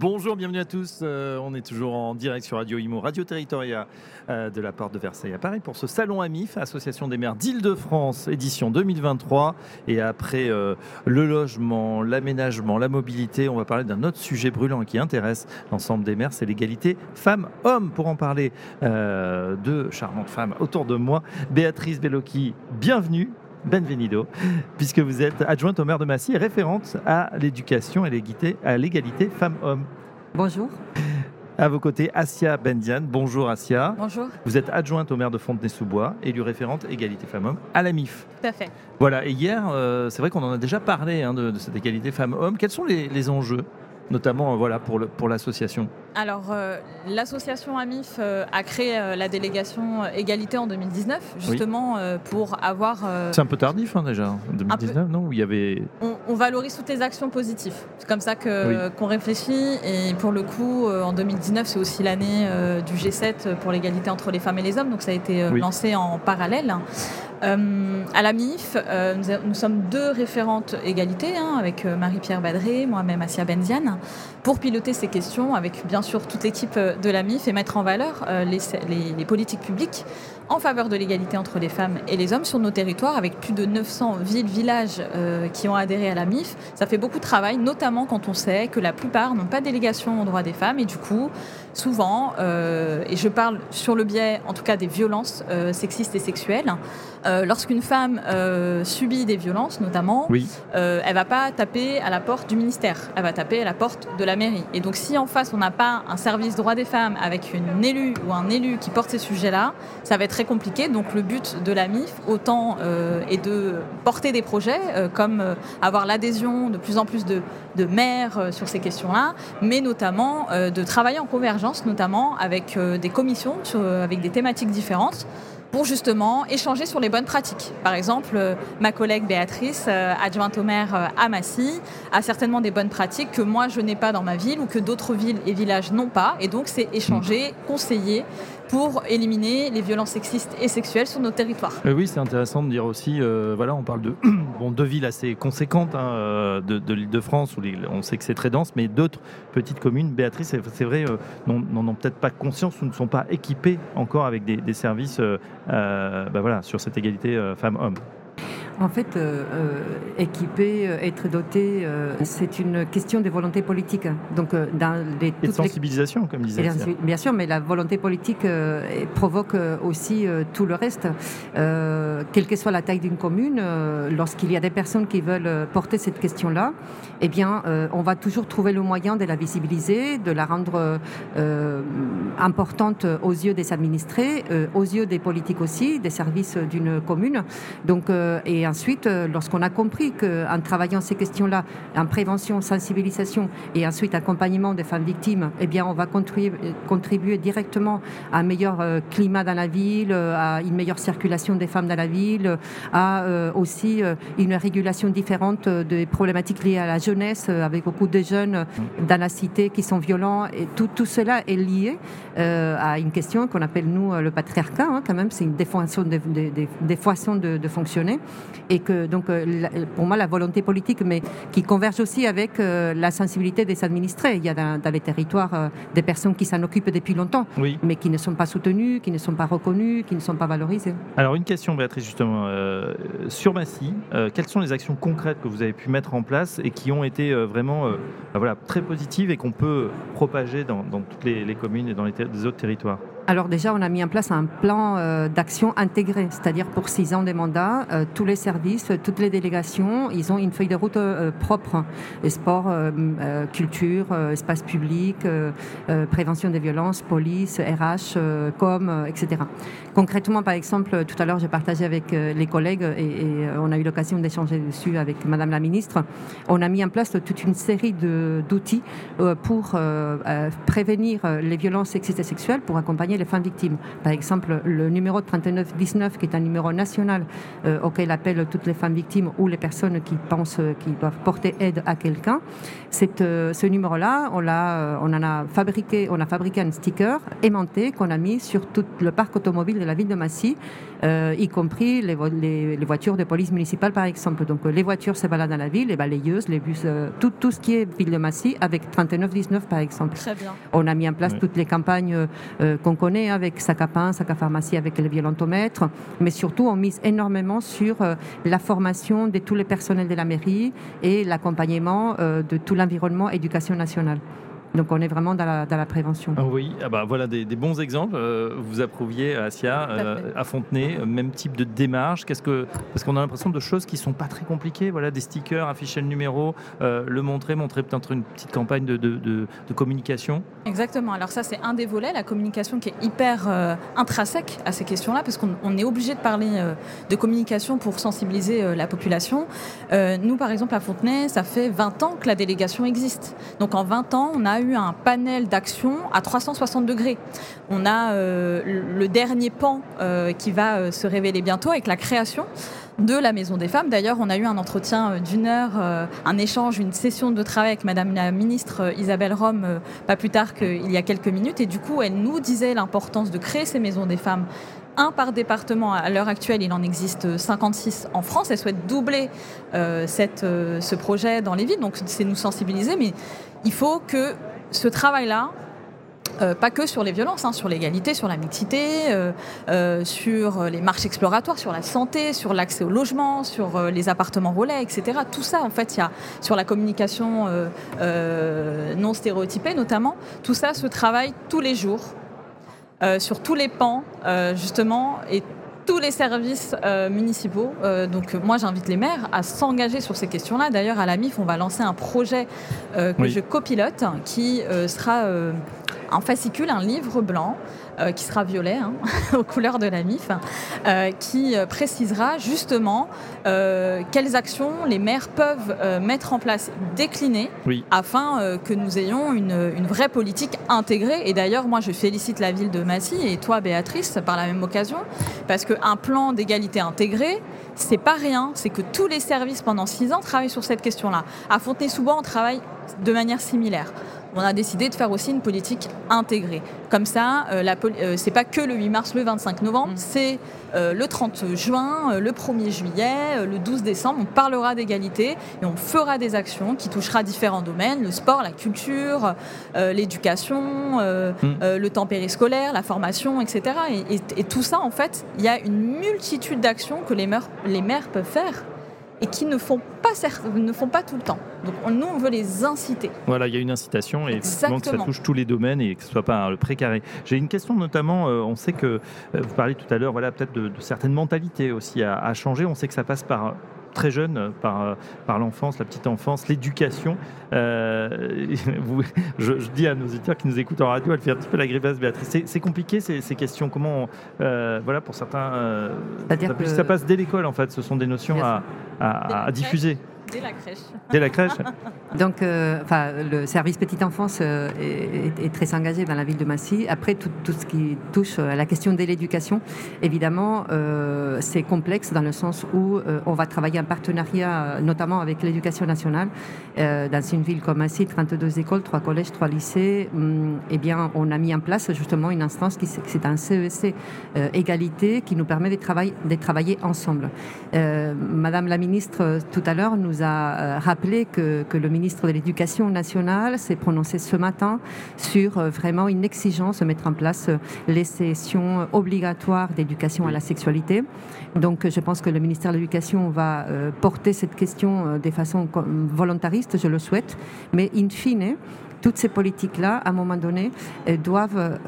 Bonjour, bienvenue à tous. Euh, on est toujours en direct sur Radio Imo, Radio Territoria euh, de la Porte de Versailles à Paris pour ce salon AMIF, Association des maires d'Île-de-France, édition 2023. Et après euh, le logement, l'aménagement, la mobilité, on va parler d'un autre sujet brûlant qui intéresse l'ensemble des maires, c'est l'égalité femmes-hommes. Pour en parler, deux charmantes femmes autour de moi. Béatrice Bellocchi, bienvenue. Benvenido, puisque vous êtes adjointe au maire de Massy et référente à l'éducation et à l'égalité femmes-hommes. Bonjour. À vos côtés, Asia Bendian. Bonjour Asia. Bonjour. Vous êtes adjointe au maire de Fontenay-sous-Bois, élue référente égalité femmes-hommes à la MIF. Tout à fait. Voilà, et hier, euh, c'est vrai qu'on en a déjà parlé hein, de, cette égalité femmes-hommes. Quels sont les enjeux? Notamment euh, voilà, pour, pour l'association Alors, euh, l'association AMIF euh, a créé la délégation égalité en 2019, justement pour avoir... C'est un peu tardif hein, déjà, en 2019, non Où il y avait... On, valorise toutes les actions positives. C'est comme ça que, qu'on réfléchit. Et pour le coup, en 2019, c'est aussi l'année du G7 pour l'égalité entre les femmes et les hommes. Donc ça a été lancé en parallèle. Euh, à la MIF, euh, nous, sommes deux référentes égalité, hein, avec euh, Marie-Pierre Badré, moi-même Asia Benziane, pour piloter ces questions avec bien sûr toute l'équipe de la MIF et mettre en valeur les, politiques publiques en faveur de l'égalité entre les femmes et les hommes sur nos territoires, avec plus de 900 villes, villages qui ont adhéré à la MIF. Ça fait beaucoup de travail, notamment quand on sait que la plupart n'ont pas de délégation aux droits des femmes et du coup, souvent, et je parle sur le biais en tout cas des violences sexistes et sexuelles, euh, lorsqu'une femme euh, subit des violences, notamment, oui. euh, elle va pas taper à la porte du ministère, elle va taper à la porte de la Et donc, si en face on n'a pas un service droit des femmes avec une élue ou un élu qui porte ces sujets-là, ça va être très compliqué. Donc, le but de la MIF, autant euh, est de porter des projets comme avoir l'adhésion de plus en plus de, maires sur ces questions-là, mais notamment de travailler en convergence, notamment avec des commissions avec des thématiques différentes pour justement échanger sur les bonnes pratiques. Par exemple, euh, ma collègue Béatrice, euh, adjointe au maire euh, à Massy, a certainement des bonnes pratiques que moi je n'ai pas dans ma ville ou que d'autres villes et villages n'ont pas. Et donc c'est échanger, conseiller pour éliminer les violences sexistes et sexuelles sur nos territoires. oui, c'est intéressant de dire aussi, voilà, on parle de bon, deux villes assez conséquentes hein, de, l'île de France, où on sait que c'est très dense, mais d'autres petites communes, Béatrice, c'est vrai, n'en ont peut-être pas conscience ou ne sont pas équipées encore avec des, services euh, bah voilà, sur cette égalité euh, femmes-hommes. En fait, euh, euh, équiper, euh, être doté, c'est une question de volonté politique. Donc, dans les, Et de sensibilisation, comme disait. Bien, bien sûr, mais la volonté politique provoque aussi tout le reste. quelle que soit la taille d'une commune, lorsqu'il y a des personnes qui veulent porter cette question-là, eh bien, on va toujours trouver le moyen de la visibiliser, de la rendre importante aux yeux des administrés, aux yeux des politiques aussi, des services d'une commune. Donc, et ensuite, euh, lorsqu'on a compris qu'en travaillant ces questions-là, en prévention, sensibilisation et ensuite accompagnement des femmes victimes, eh bien, on va contribuer, directement à un meilleur euh, climat dans la ville, euh, à une meilleure circulation des femmes dans la ville, à aussi une régulation différente des problématiques liées à la jeunesse, avec beaucoup de jeunes dans la cité qui sont violents. Tout, tout cela est lié à une question qu'on appelle, nous, le patriarcat, hein, quand même, c'est une défaçon de, de, de fonctionner et que donc euh, pour moi la volonté politique, mais qui converge aussi avec euh, la sensibilité des administrés. Il y a dans, les territoires euh, des personnes qui s'en occupent depuis longtemps, mais qui ne sont pas soutenues, qui ne sont pas reconnues, qui ne sont pas valorisées. Alors une question, Béatrice, justement sur Massy, quelles sont les actions concrètes que vous avez pu mettre en place et qui ont été vraiment bah, voilà très positives et qu'on peut propager dans, toutes les, communes et dans les, les autres territoires? Alors déjà, on a mis en place un plan euh, d'action intégré, c'est-à-dire pour six ans de mandat, euh, tous les services, toutes les délégations, ils ont une feuille de route euh, propre. Les sports, culture, espace public, prévention des violences, police, RH, com, etc. Concrètement, par exemple, tout à l'heure, j'ai partagé avec les collègues et, on a eu l'occasion d'échanger dessus avec Madame la Ministre. On a mis en place toute une série d'outils pour prévenir les violences sexistes et sexuelles, pour accompagner les femmes victimes. Par exemple, le numéro 3919, qui est un numéro national auquel appellent toutes les femmes victimes ou les personnes qui pensent qu'ils doivent porter aide à quelqu'un. ce numéro-là, on, on en a fabriqué, on a fabriqué un sticker aimanté qu'on a mis sur tout le parc automobile de la ville de Massy, y compris les, les, voitures de police municipale, par exemple. Donc, les voitures se baladent dans la ville, les balayeuses, les bus, tout, tout ce qui est ville de Massy, avec 3919, par exemple. Très bien. On a mis en place toutes les campagnes euh, qu'on connaît avec Sacapin, Sacapharmacie, avec les violentomètres, mais surtout on mise énormément sur euh, la formation de tous les personnels de la mairie et l'accompagnement euh, de tout l'environnement éducation nationale. Donc on est vraiment dans la, dans la prévention. Ah oui, ah bah voilà des, bons exemples. Euh, vous approuviez Asia, euh, à Fontenay, euh, même type de démarche. Qu'est-ce que parce qu'on a l'impression de choses qui sont pas très compliquées. Voilà, des stickers, afficher le numéro, le montrer, montrer peut-être une petite campagne de, de, de, communication. Exactement. Alors ça c'est un des volets, la communication qui est hyper intrinsèque à ces questions-là, parce qu'on est obligé de parler de communication pour sensibiliser la population. nous par exemple à Fontenay, ça fait 20 ans que la délégation existe. Donc en 20 ans, on a eu un panel d'action à 360 degrés. On a euh, le dernier pan euh, qui va euh, se révéler bientôt avec la création de la Maison des Femmes. D'ailleurs, on a eu un entretien d'une heure, un échange, une session de travail avec Madame la ministre Isabelle Rome, pas plus tard qu'il y a quelques minutes. Et du coup, elle nous disait l'importance de créer ces Maisons des Femmes un par département. À l'heure actuelle, il en existe 56 en France. Elle souhaite doubler ce projet dans les villes. Donc, c'est nous sensibiliser. Mais il faut que ce travail-là, euh, pas que sur les violences, hein, sur l'égalité, sur la mixité, euh, euh, sur les marches exploratoires, sur la santé, sur l'accès au logement, sur les appartements relais, etc. Tout ça, en fait, il y a sur la communication non stéréotypée notamment. Tout ça se travaille tous les jours, sur tous les pans, justement, tous les services euh, municipaux. Euh, donc moi j'invite les maires à s'engager sur ces questions-là. D'ailleurs à la MIF on va lancer un projet euh, que je copilote qui sera en fascicule un livre blanc euh, qui sera violet, hein, aux couleurs de la MIF, euh, qui euh, précisera justement quelles actions les maires peuvent mettre en place, décliner, afin que nous ayons une, une, vraie politique intégrée. Et d'ailleurs, moi, je félicite la ville de Massy et toi, Béatrice, par la même occasion, parce qu'un plan d'égalité intégré, c'est pas rien. C'est que tous les services pendant six ans travaillent sur cette question-là. À Fontenay-sous-Bois, on travaille de manière similaire on a décidé de faire aussi une politique intégrée. Comme ça, euh, euh, c'est pas que le 8 mars, le 25 novembre, mm. c'est euh, le 30 juin, le 1er juillet, le 12 décembre. On parlera d'égalité et on fera des actions qui touchera différents domaines le sport, la culture, l'éducation, mm. le temps périscolaire, la formation, etc. Et, tout ça, en fait, il y a une multitude d'actions que les les maires peuvent faire et qui ne font pas, ne font pas tout le temps. Donc nous, on veut les inciter. Voilà, il y a une incitation et que ça touche tous les domaines et que ce ne soit pas le précaré. J'ai une question notamment, euh, on sait que, euh, vous parlez tout à l'heure, voilà, peut-être de, certaines mentalités aussi à, changer. On sait que ça passe par très jeune euh, par, euh, par l'enfance, la petite enfance, l'éducation. Euh, je, dis à nos auditeurs qui nous écoutent en radio, elle fait un petit peu la grimace, Béatrice. C'est compliqué ces, ces, questions. Comment, voilà, pour certains, ça, ça, passe dès l'école en fait. Ce sont des notions à, à diffuser. Dès la crèche. Dès la crèche. Donc, euh, enfin, le service petite enfance euh, est, très engagé dans la ville de Massy. Après, tout, tout ce qui touche à la question de l'éducation, évidemment, euh, c'est complexe dans le sens où on va travailler en partenariat, notamment avec l'éducation nationale. dans une ville comme Massy, 32 écoles, 3 collèges, 3 lycées, hum, eh bien, on a mis en place justement une instance qui c'est un CEC égalité qui nous permet de travailler, de travailler ensemble. Madame la ministre, tout à l'heure, nous a euh, rappelé que, que le ministre de l'Éducation nationale s'est prononcé ce matin sur euh, vraiment une exigence de mettre en place euh, les sessions obligatoires d'éducation à la sexualité. Donc je pense que le ministère de l'Éducation va porter cette question de façon volontariste, je le souhaite, mais in fine, toutes ces politiques-là, à un moment donné, doivent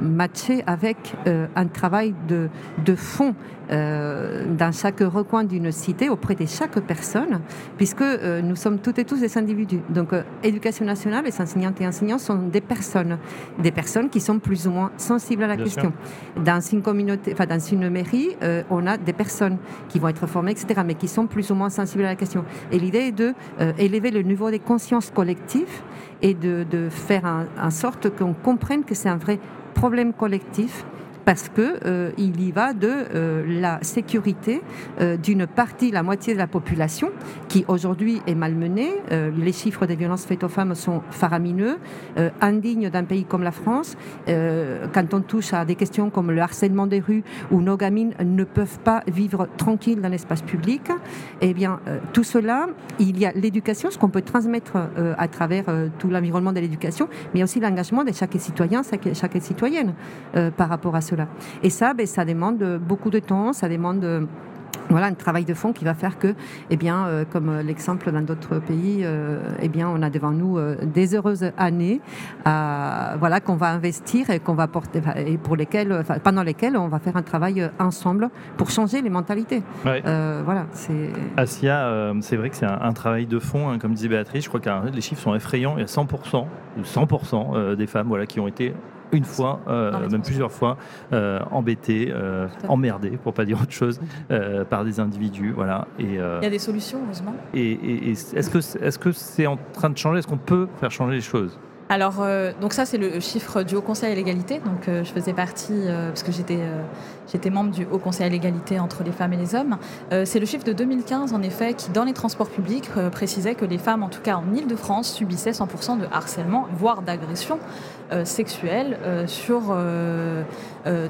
matcher avec un travail de, de fond euh, dans chaque recoin d'une cité, auprès de chaque personne, puisque nous sommes toutes et tous des individus. Donc, éducation nationale, les enseignantes et enseignants sont des personnes, des personnes qui sont plus ou moins sensibles à la question. Dans une communauté, enfin, dans une mairie, on a des personnes qui vont être formées, etc., mais qui sont plus ou moins sensibles à la question. Et l'idée est de élever le niveau des consciences collectives et de, faire en sorte qu'on comprenne que c'est un vrai problème collectif parce que euh, il y va de euh, la sécurité euh, d'une partie, la moitié de la population, qui aujourd'hui est malmenée. les chiffres des violences faites aux femmes sont faramineux, indignes d'un pays comme la France. quand on touche à des questions comme le harcèlement des rues, où nos gamines ne peuvent pas vivre tranquilles dans l'espace public, eh bien, tout cela, il y a l'éducation, ce qu'on peut transmettre à travers tout l'environnement de l'éducation, mais aussi l'engagement de chaque citoyen, chaque citoyenne par rapport à cela. Et ça, ben, ça demande beaucoup de temps, ça demande voilà un travail de fond qui va faire que, eh bien, euh, comme l'exemple dans d'autres pays, euh, eh bien, on a devant nous euh, des heureuses années, voilà, qu'on va investir et qu'on va porter, et pour lesquelles, pendant lesquelles on va faire un travail ensemble pour changer les mentalités. voilà, c'est. Asia, c'est vrai que c'est un, travail de fond, hein, comme disait Béatrice. Je crois que les chiffres sont effrayants. Il y a 100%, 100% des femmes, voilà, qui ont été une fois, euh, même plusieurs fois, euh, embêté, euh, emmerdé, pour pas dire autre chose, mhm. par des individus. Voilà. Et, Il y a des solutions, heureusement. Et, est-ce que est-ce que c'est en train de changer? Est-ce qu'on peut faire changer les choses? Alors, donc ça, c'est le chiffre du Haut Conseil à l'égalité. Donc, je faisais partie, parce que j'étais J'étais membre du Haut Conseil à l'égalité entre les femmes et les hommes. Euh, c'est le chiffre de 2015, en effet, qui, dans les transports publics, euh, précisait que les femmes, en tout cas en Ile-de-France, subissaient 100% de harcèlement, voire d'agression euh, sexuelle sur,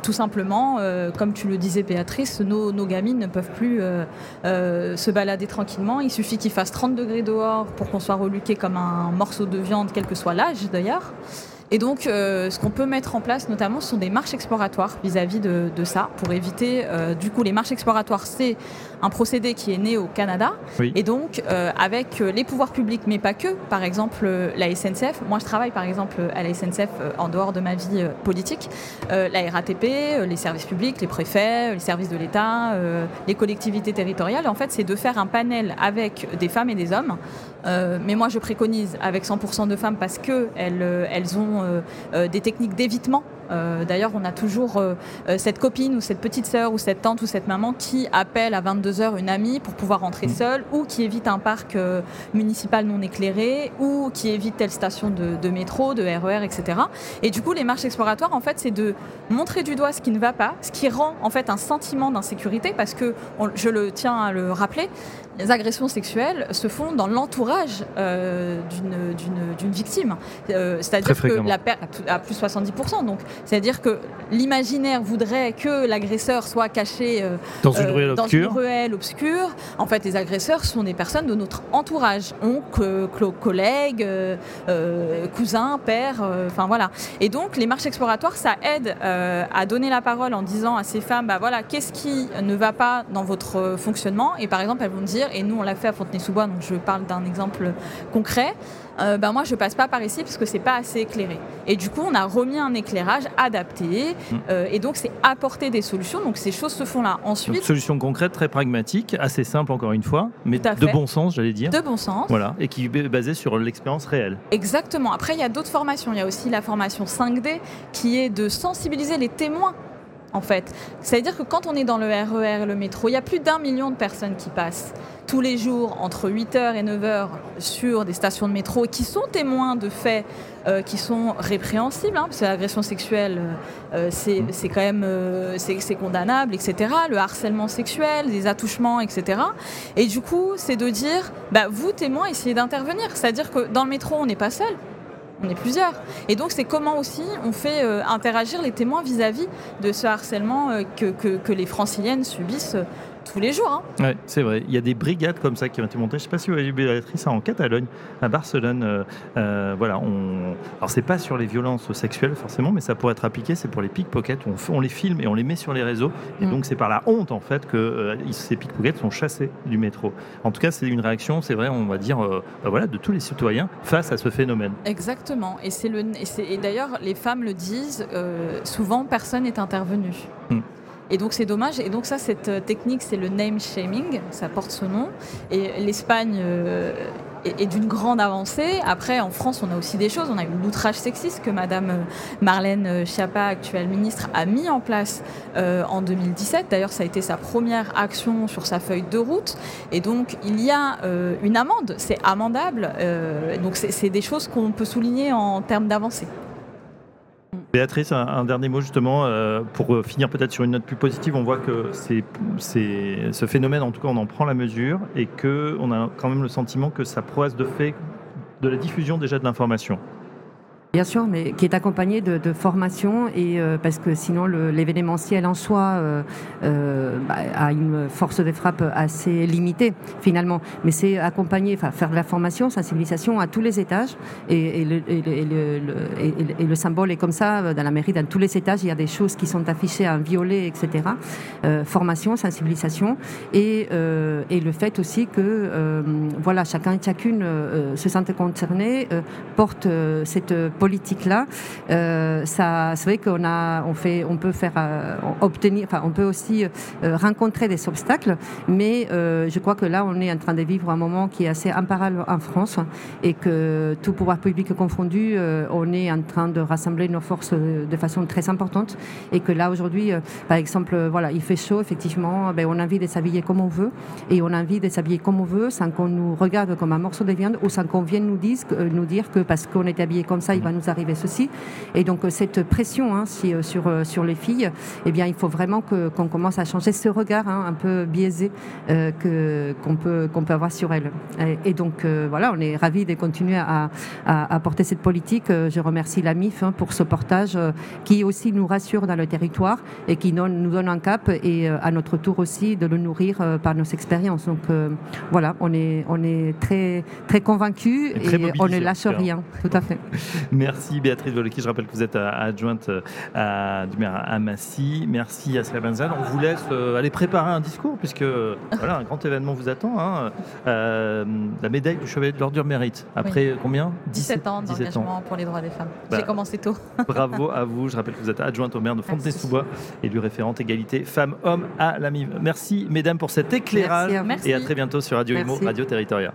tout simplement, comme tu le disais, Béatrice, nos, nos gamines ne peuvent plus se balader tranquillement. Il suffit qu'il fasse 30 degrés dehors pour qu'on soit reluqué comme un morceau de viande, quel que soit l'âge d'ailleurs. Et donc, euh, ce qu'on peut mettre en place, notamment, ce sont des marches exploratoires vis-à-vis de, ça, pour éviter, euh, du coup, les marches exploratoires, c'est un procédé qui est né au Canada, et donc euh, avec les pouvoirs publics, mais pas que, par exemple la SNCF. Moi, je travaille, par exemple, à la SNCF en dehors de ma vie politique. la RATP, les services publics, les préfets, les services de l'État, les collectivités territoriales. En fait, c'est de faire un panel avec des femmes et des hommes. Mais moi, je préconise avec 100% de femmes parce que elles, elles ont euh, euh, des techniques d'évitement. Euh, d'ailleurs, on a toujours cette copine ou cette petite sœur ou cette tante ou cette maman qui appelle à 22h une amie pour pouvoir rentrer mm. seule ou qui évite un parc municipal non éclairé ou qui évite telle station de, métro, de RER, etc. Et du coup, les marches exploratoires, en fait, c'est de montrer du doigt ce qui ne va pas, ce qui rend en fait un sentiment d'insécurité parce que, je le tiens à le rappeler, les agressions sexuelles se font dans l'entourage euh, d'une victime. Euh, c'est-à-dire que la perte à plus 70%. Donc, c'est-à-dire que l'imaginaire voudrait que l'agresseur soit caché euh, dans, une, ruelle dans une, ruelle obscure. En fait, les agresseurs sont des personnes de notre entourage, oncles, collègues, cousins, pères, enfin voilà. Et donc, les marches exploratoires, ça aide à donner la parole en disant à ces femmes, bah voilà, qu'est-ce qui ne va pas dans votre fonctionnement? Et par exemple, elles vont dire, et nous on l'a fait à Fontenay-sous-Bois, donc je parle d'un exemple concret, euh, ben moi je passe pas par ici parce que c'est pas assez éclairé. Et du coup on a remis un éclairage adapté mm. euh, et donc c'est apporter des solutions. Donc ces choses se font là. Ensuite, donc, solution concrète, très pragmatique, assez simple encore une fois, mais de bon sens j'allais dire. De bon sens. Voilà, et qui est basée sur l'expérience réelle. Exactement. Après il y a d'autres formations. Il y a aussi la formation 5D qui est de sensibiliser les témoins en fait. C'est-à-dire que quand on est dans le RER e et le métro, il y a plus d'un million de personnes qui passent tous les jours entre 8h et 9h sur des stations de métro et qui sont témoins de faits euh, qui sont répréhensibles, hein, parce que l'agression sexuelle, euh, mmh. c'est quand même euh, c'est condamnable, etc. Le harcèlement sexuel, des attouchements, etc. Et du coup, c'est de dire, bah, vous, témoins, essayez d'intervenir. C'est-à-dire que dans le métro, on n'est pas seul on est plusieurs. Et donc c'est comment aussi on fait euh, interagir les témoins vis-à-vis de ce harcèlement euh, que, que, les franciliennes subissent tous les jours. Hein. Ouais, c'est vrai. Il y a des brigades comme ça qui ont été montées. Je ne sais pas si vous avez vu Béatrice en Catalogne, à Barcelone. Euh, euh, voilà, on... Alors c'est pas sur les violences sexuelles forcément, mais ça pourrait être appliqué. C'est pour les pickpockets. On, on les filme et on les met sur les réseaux. Et mm. donc c'est par la honte en fait que euh, ces pickpockets sont chassés du métro. En tout cas, c'est une réaction, c'est vrai, on va dire, bah voilà, de tous les citoyens face à ce phénomène. Exactement. Et c'est le, et, d'ailleurs, les femmes le disent. souvent, personne n'est intervenu. Mm. Et donc c'est dommage. Et donc ça, cette euh, technique, c'est le name shaming, ça porte ce nom. Et l'Espagne euh, est, d'une grande avancée. Après, en France, on a aussi des choses. On a eu l'outrage sexiste que Madame euh, Marlène Schiappa, actuelle ministre, a mis en place en 2017. D'ailleurs, ça a été sa première action sur sa feuille de route. Et donc, il y a une amende. C'est amendable. donc, c'est des choses qu'on peut souligner en termes d'avancée. Béatrice, un, dernier mot justement, euh, pour euh, finir peut-être sur une note plus positive, on voit que c'est, ce phénomène, en tout cas, on en prend la mesure et qu'on a quand même le sentiment que ça progresse de fait de la diffusion déjà de l'information. Bien sûr, mais qui est accompagné de, formation et euh, parce que sinon l'événementiel en soi euh, euh, bah, a une force de frappe assez limitée finalement. Mais c'est accompagner, enfin faire de la formation, sensibilisation à tous les étages et, le, et, le, symbole est comme ça dans la mairie, dans tous les étages, il y a des choses qui sont affichées en violet, etc. formation, sensibilisation et, et le fait aussi que voilà chacun et chacune se sente concerné, porte cette politique-là, euh, ça, c'est vrai qu'on a, on fait, on peut faire euh, obtenir, enfin, on peut aussi euh, rencontrer des obstacles, mais je crois que là, on est en train de vivre un moment qui est assez imparable en France et que tout pouvoir public confondu, on est en train de rassembler nos forces de façon très importante et que là aujourd'hui, par exemple, voilà, il fait chaud, effectivement, ben, on a envie de s'habiller comme on veut et on a envie de s'habiller comme on veut sans qu'on nous regarde comme un morceau de viande ou sans qu'on vienne nous, dise, nous dire que parce qu'on est habillé comme ça, il va nous arriver ceci. Et donc euh, cette pression hein, euh, sur, euh, sur les filles, eh bien, il faut vraiment qu'on commence à changer ce regard hein, un peu biaisé que, qu'on, peut, qu'on peut avoir sur elles. Et, donc voilà, on est ravis de continuer à, à, porter cette politique. Je remercie la MIF hein, pour ce portage qui aussi nous rassure dans le territoire et qui nous donne un cap et à notre tour aussi de le nourrir par nos expériences. Donc voilà, on est, on est très, très convaincus et, on ne lâche rien. Tout à fait. Merci Béatrice Voloki, je rappelle que vous êtes adjointe euh, à, du maire à Massy. Merci à Benzal. On vous laisse euh, aller préparer un discours puisque voilà, un grand événement vous attend. Hein. Euh, la médaille du Chevalier de l'Ordre Mérite. Après combien? 17 ans d'engagement pour les droits des femmes. J'ai bah, commencé tôt. bravo à vous. Je rappelle que vous êtes adjointe au maire de Fontenay-sous-Bois et du référente égalité femmes-hommes à la MIV. Merci mesdames pour cet éclairage et à très bientôt sur Radio Imo, Radio Territoria.